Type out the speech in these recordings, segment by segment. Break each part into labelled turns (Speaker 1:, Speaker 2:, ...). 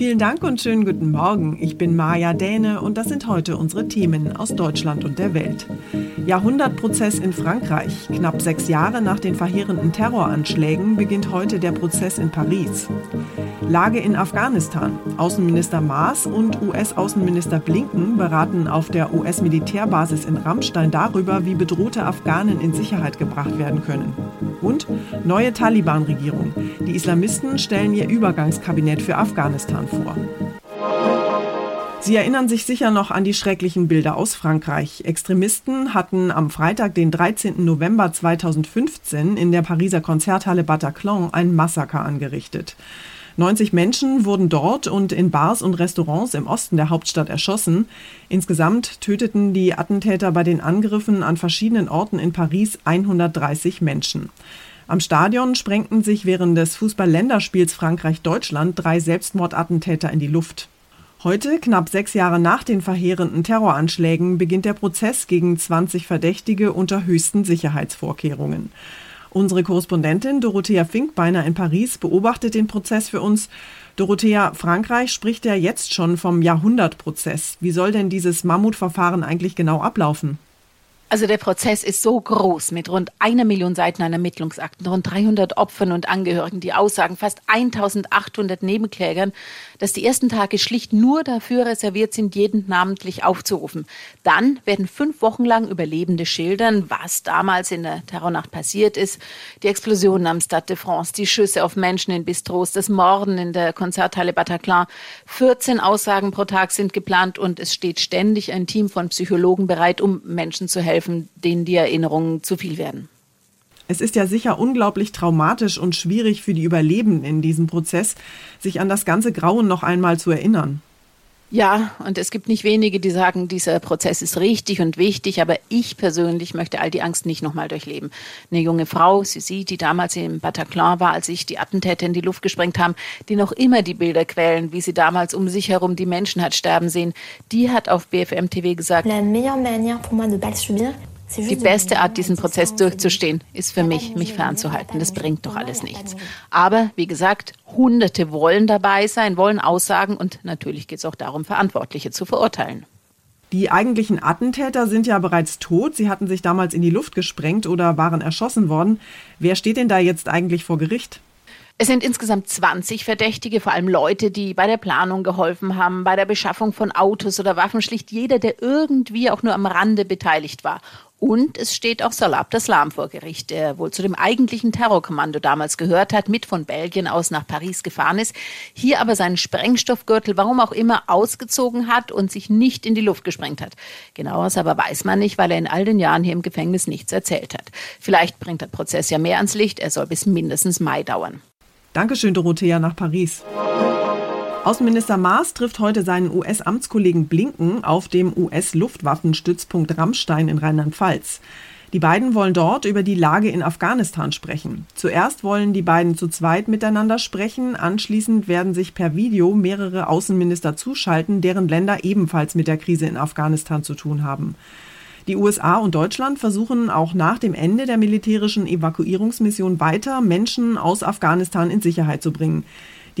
Speaker 1: Vielen Dank und schönen guten Morgen. Ich bin Maja Däne und das sind heute unsere Themen aus Deutschland und der Welt. Jahrhundertprozess in Frankreich. Knapp sechs Jahre nach den verheerenden Terroranschlägen beginnt heute der Prozess in Paris. Lage in Afghanistan. Außenminister Maas und US-Außenminister Blinken beraten auf der US-Militärbasis in Rammstein darüber, wie bedrohte Afghanen in Sicherheit gebracht werden können. Und neue Taliban-Regierung. Die Islamisten stellen ihr Übergangskabinett für Afghanistan vor. Sie erinnern sich sicher noch an die schrecklichen Bilder aus Frankreich. Extremisten hatten am Freitag, den 13. November 2015, in der Pariser Konzerthalle Bataclan ein Massaker angerichtet. 90 Menschen wurden dort und in Bars und Restaurants im Osten der Hauptstadt erschossen. Insgesamt töteten die Attentäter bei den Angriffen an verschiedenen Orten in Paris 130 Menschen. Am Stadion sprengten sich während des Fußball-Länderspiels Frankreich-Deutschland drei Selbstmordattentäter in die Luft. Heute, knapp sechs Jahre nach den verheerenden Terroranschlägen, beginnt der Prozess gegen 20 Verdächtige unter höchsten Sicherheitsvorkehrungen. Unsere Korrespondentin Dorothea Finkbeiner in Paris beobachtet den Prozess für uns. Dorothea, Frankreich spricht ja jetzt schon vom Jahrhundertprozess. Wie soll denn dieses Mammutverfahren eigentlich genau ablaufen?
Speaker 2: Also der Prozess ist so groß mit rund einer Million Seiten an Ermittlungsakten, rund 300 Opfern und Angehörigen, die Aussagen, fast 1800 Nebenklägern, dass die ersten Tage schlicht nur dafür reserviert sind, jeden namentlich aufzurufen. Dann werden fünf Wochen lang Überlebende schildern, was damals in der Terrornacht passiert ist. Die Explosionen am Stade de France, die Schüsse auf Menschen in Bistros, das Morden in der Konzerthalle Bataclan. 14 Aussagen pro Tag sind geplant und es steht ständig ein Team von Psychologen bereit, um Menschen zu helfen helfen, denen die Erinnerungen zu viel werden.
Speaker 1: Es ist ja sicher unglaublich traumatisch und schwierig für die Überlebenden in diesem Prozess, sich an das ganze Grauen noch einmal zu erinnern.
Speaker 2: Ja, und es gibt nicht wenige, die sagen, dieser Prozess ist richtig und wichtig, aber ich persönlich möchte all die Angst nicht nochmal durchleben. Eine junge Frau, Susi, die damals im Bataclan war, als sich die Attentäter in die Luft gesprengt haben, die noch immer die Bilder quälen, wie sie damals um sich herum die Menschen hat sterben sehen, die hat auf BFM TV gesagt, La meilleure manière pour moi de pas le subir, die beste Art, diesen Prozess durchzustehen, ist für mich, mich fernzuhalten. Das bringt doch alles nichts. Aber wie gesagt, Hunderte wollen dabei sein, wollen aussagen und natürlich geht es auch darum, Verantwortliche zu verurteilen.
Speaker 1: Die eigentlichen Attentäter sind ja bereits tot. Sie hatten sich damals in die Luft gesprengt oder waren erschossen worden. Wer steht denn da jetzt eigentlich vor Gericht?
Speaker 2: Es sind insgesamt 20 Verdächtige, vor allem Leute, die bei der Planung geholfen haben, bei der Beschaffung von Autos oder Waffen, schlicht jeder, der irgendwie auch nur am Rande beteiligt war. Und es steht auch Salah Abdeslam vor Gericht, der wohl zu dem eigentlichen Terrorkommando damals gehört hat, mit von Belgien aus nach Paris gefahren ist, hier aber seinen Sprengstoffgürtel, warum auch immer, ausgezogen hat und sich nicht in die Luft gesprengt hat. Genaueres aber weiß man nicht, weil er in all den Jahren hier im Gefängnis nichts erzählt hat. Vielleicht bringt der Prozess ja mehr ans Licht, er soll bis mindestens Mai dauern.
Speaker 1: Dankeschön, Dorothea, nach Paris. Außenminister Maas trifft heute seinen US-Amtskollegen Blinken auf dem US-Luftwaffenstützpunkt Rammstein in Rheinland-Pfalz. Die beiden wollen dort über die Lage in Afghanistan sprechen. Zuerst wollen die beiden zu zweit miteinander sprechen, anschließend werden sich per Video mehrere Außenminister zuschalten, deren Länder ebenfalls mit der Krise in Afghanistan zu tun haben. Die USA und Deutschland versuchen auch nach dem Ende der militärischen Evakuierungsmission weiter, Menschen aus Afghanistan in Sicherheit zu bringen.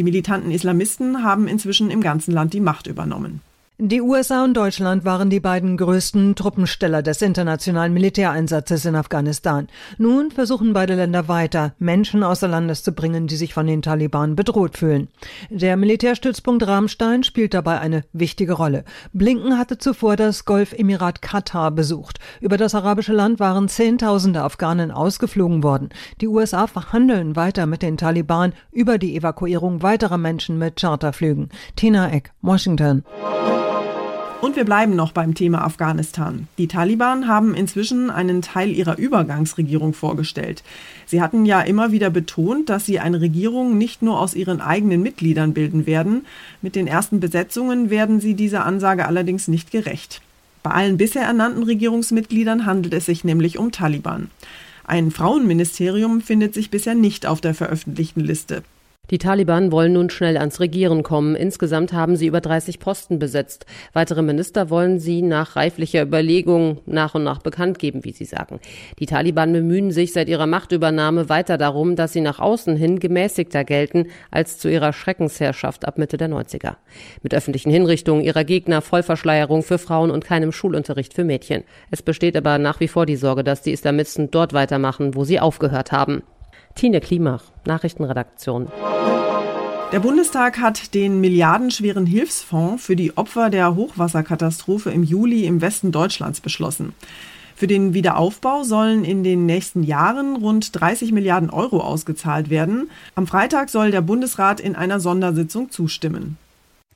Speaker 1: Die militanten Islamisten haben inzwischen im ganzen Land die Macht übernommen.
Speaker 3: Die USA und Deutschland waren die beiden größten Truppensteller des internationalen Militäreinsatzes in Afghanistan. Nun versuchen beide Länder weiter, Menschen außer Landes zu bringen, die sich von den Taliban bedroht fühlen. Der Militärstützpunkt Ramstein spielt dabei eine wichtige Rolle. Blinken hatte zuvor das Golfemirat Katar besucht. Über das arabische Land waren Zehntausende Afghanen ausgeflogen worden. Die USA verhandeln weiter mit den Taliban über die Evakuierung weiterer Menschen mit Charterflügen. Tina Eck, Washington.
Speaker 1: Und wir bleiben noch beim Thema Afghanistan. Die Taliban haben inzwischen einen Teil ihrer Übergangsregierung vorgestellt. Sie hatten ja immer wieder betont, dass sie eine Regierung nicht nur aus ihren eigenen Mitgliedern bilden werden. Mit den ersten Besetzungen werden sie dieser Ansage allerdings nicht gerecht. Bei allen bisher ernannten Regierungsmitgliedern handelt es sich nämlich um Taliban. Ein Frauenministerium findet sich bisher nicht auf der veröffentlichten Liste.
Speaker 4: Die Taliban wollen nun schnell ans Regieren kommen. Insgesamt haben sie über 30 Posten besetzt. Weitere Minister wollen sie nach reiflicher Überlegung nach und nach bekannt geben, wie sie sagen. Die Taliban bemühen sich seit ihrer Machtübernahme weiter darum, dass sie nach außen hin gemäßigter gelten als zu ihrer Schreckensherrschaft ab Mitte der 90er. Mit öffentlichen Hinrichtungen ihrer Gegner, Vollverschleierung für Frauen und keinem Schulunterricht für Mädchen. Es besteht aber nach wie vor die Sorge, dass die Islamisten dort weitermachen, wo sie aufgehört haben. Tine Klimach, Nachrichtenredaktion.
Speaker 1: Der Bundestag hat den milliardenschweren Hilfsfonds für die Opfer der Hochwasserkatastrophe im Juli im Westen Deutschlands beschlossen. Für den Wiederaufbau sollen in den nächsten Jahren rund 30 Milliarden Euro ausgezahlt werden. Am Freitag soll der Bundesrat in einer Sondersitzung zustimmen.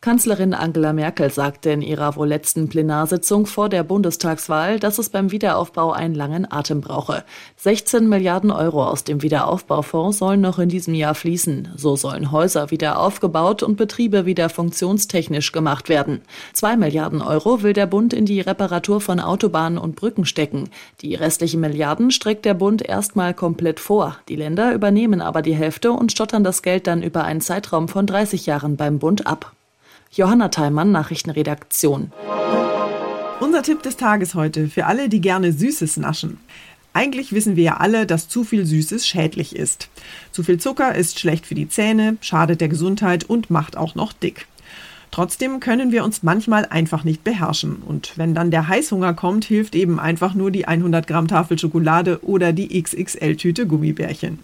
Speaker 5: Kanzlerin Angela Merkel sagte in ihrer wohl letzten Plenarsitzung vor der Bundestagswahl, dass es beim Wiederaufbau einen langen Atem brauche. 16 Milliarden Euro aus dem Wiederaufbaufonds sollen noch in diesem Jahr fließen. So sollen Häuser wieder aufgebaut und Betriebe wieder funktionstechnisch gemacht werden. Zwei Milliarden Euro will der Bund in die Reparatur von Autobahnen und Brücken stecken. Die restlichen Milliarden streckt der Bund erstmal komplett vor. Die Länder übernehmen aber die Hälfte und stottern das Geld dann über einen Zeitraum von 30 Jahren beim Bund ab. Johanna Theimann, Nachrichtenredaktion.
Speaker 1: Unser Tipp des Tages heute für alle, die gerne Süßes naschen. Eigentlich wissen wir ja alle, dass zu viel Süßes schädlich ist. Zu viel Zucker ist schlecht für die Zähne, schadet der Gesundheit und macht auch noch dick. Trotzdem können wir uns manchmal einfach nicht beherrschen. Und wenn dann der Heißhunger kommt, hilft eben einfach nur die 100 Gramm Tafel Schokolade oder die XXL-Tüte Gummibärchen.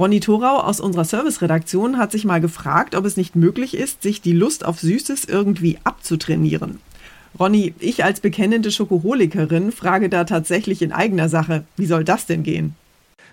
Speaker 1: Ronny Thorau aus unserer Serviceredaktion hat sich mal gefragt, ob es nicht möglich ist, sich die Lust auf Süßes irgendwie abzutrainieren. Ronny, ich als bekennende Schokoholikerin frage da tatsächlich in eigener Sache, wie soll das denn gehen?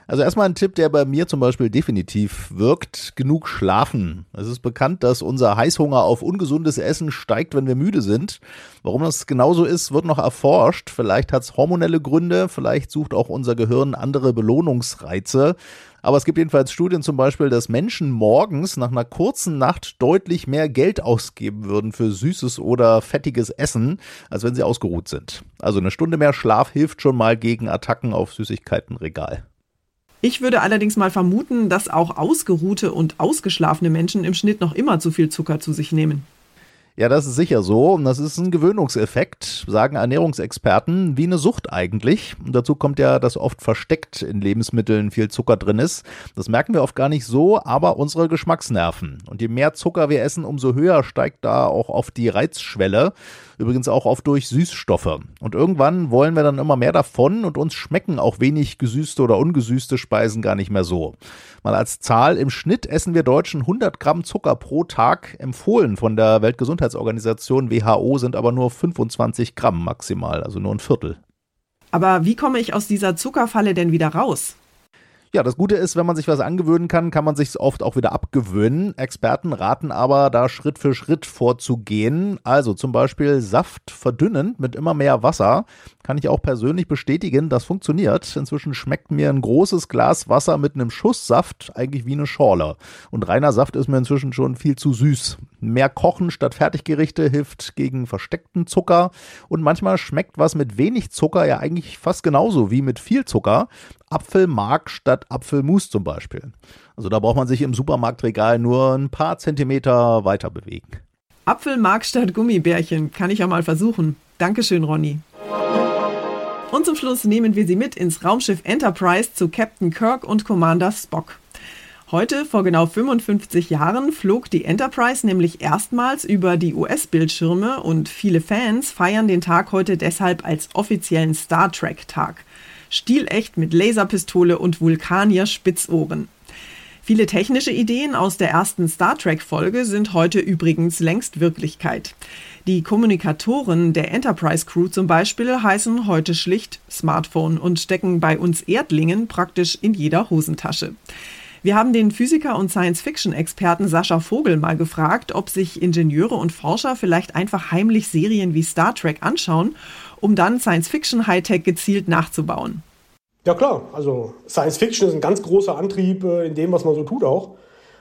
Speaker 6: Also erstmal ein Tipp, der bei mir zum Beispiel definitiv wirkt, genug schlafen. Es ist bekannt, dass unser Heißhunger auf ungesundes Essen steigt, wenn wir müde sind. Warum das genauso ist, wird noch erforscht. Vielleicht hat es hormonelle Gründe, vielleicht sucht auch unser Gehirn andere Belohnungsreize. Aber es gibt jedenfalls Studien zum Beispiel, dass Menschen morgens nach einer kurzen Nacht deutlich mehr Geld ausgeben würden für süßes oder fettiges Essen, als wenn sie ausgeruht sind. Also eine Stunde mehr Schlaf hilft schon mal gegen Attacken auf Süßigkeitenregal.
Speaker 1: Ich würde allerdings mal vermuten, dass auch ausgeruhte und ausgeschlafene Menschen im Schnitt noch immer zu viel Zucker zu sich nehmen.
Speaker 6: Ja, das ist sicher so. Und das ist ein Gewöhnungseffekt, sagen Ernährungsexperten, wie eine Sucht eigentlich. Und dazu kommt ja, dass oft versteckt in Lebensmitteln viel Zucker drin ist. Das merken wir oft gar nicht so, aber unsere Geschmacksnerven. Und je mehr Zucker wir essen, umso höher steigt da auch oft die Reizschwelle. Übrigens auch oft durch Süßstoffe. Und irgendwann wollen wir dann immer mehr davon und uns schmecken auch wenig gesüßte oder ungesüßte Speisen gar nicht mehr so. Mal als Zahl, im Schnitt essen wir Deutschen 100 Gramm Zucker pro Tag. Empfohlen von der Weltgesundheitsorganisation WHO sind aber nur 25 Gramm maximal, also nur ein Viertel.
Speaker 1: Aber wie komme ich aus dieser Zuckerfalle denn wieder raus?
Speaker 6: Ja, das Gute ist, wenn man sich was angewöhnen kann, kann man sich oft auch wieder abgewöhnen. Experten raten aber, da Schritt für Schritt vorzugehen. Also zum Beispiel Saft verdünnen mit immer mehr Wasser. Kann ich auch persönlich bestätigen, das funktioniert. Inzwischen schmeckt mir ein großes Glas Wasser mit einem Schuss Saft eigentlich wie eine Schorle. Und reiner Saft ist mir inzwischen schon viel zu süß. Mehr Kochen statt Fertiggerichte hilft gegen versteckten Zucker. Und manchmal schmeckt was mit wenig Zucker ja eigentlich fast genauso wie mit viel Zucker. Apfelmark statt Apfelmus zum Beispiel. Also da braucht man sich im Supermarktregal nur ein paar Zentimeter weiter bewegen.
Speaker 1: Apfelmark statt Gummibärchen kann ich ja mal versuchen. Dankeschön, Ronny. Und zum Schluss nehmen wir Sie mit ins Raumschiff Enterprise zu Captain Kirk und Commander Spock. Heute, vor genau 55 Jahren, flog die Enterprise nämlich erstmals über die US-Bildschirme und viele Fans feiern den Tag heute deshalb als offiziellen Star Trek-Tag stilecht mit Laserpistole und Vulkanier-Spitzohren. Viele technische Ideen aus der ersten Star Trek-Folge sind heute übrigens längst Wirklichkeit. Die Kommunikatoren der Enterprise Crew zum Beispiel heißen heute schlicht Smartphone und stecken bei uns Erdlingen praktisch in jeder Hosentasche. Wir haben den Physiker und Science-Fiction-Experten Sascha Vogel mal gefragt, ob sich Ingenieure und Forscher vielleicht einfach heimlich Serien wie Star Trek anschauen um dann Science-Fiction-Hightech gezielt nachzubauen.
Speaker 7: Ja klar, also Science-Fiction ist ein ganz großer Antrieb äh, in dem, was man so tut auch.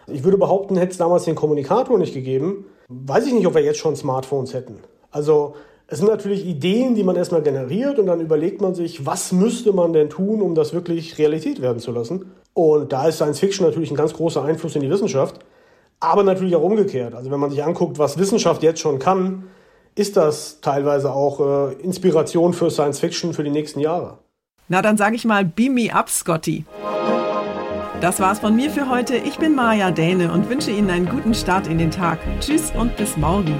Speaker 7: Ich würde behaupten, hätte es damals den Kommunikator nicht gegeben, weiß ich nicht, ob wir jetzt schon Smartphones hätten. Also Es sind natürlich Ideen, die man erstmal generiert und dann überlegt man sich, was müsste man denn tun, um das wirklich Realität werden zu lassen. Und da ist Science Fiction natürlich ein ganz großer Einfluss in die Wissenschaft, aber natürlich auch umgekehrt. Also wenn man sich anguckt, was Wissenschaft jetzt schon kann, ist das teilweise auch äh, Inspiration für Science Fiction für die nächsten Jahre.
Speaker 1: Na, dann sage ich mal, beam me up, Scotty. Das war's von mir für heute. Ich bin Maja Däne und wünsche Ihnen einen guten Start in den Tag. Tschüss und bis morgen.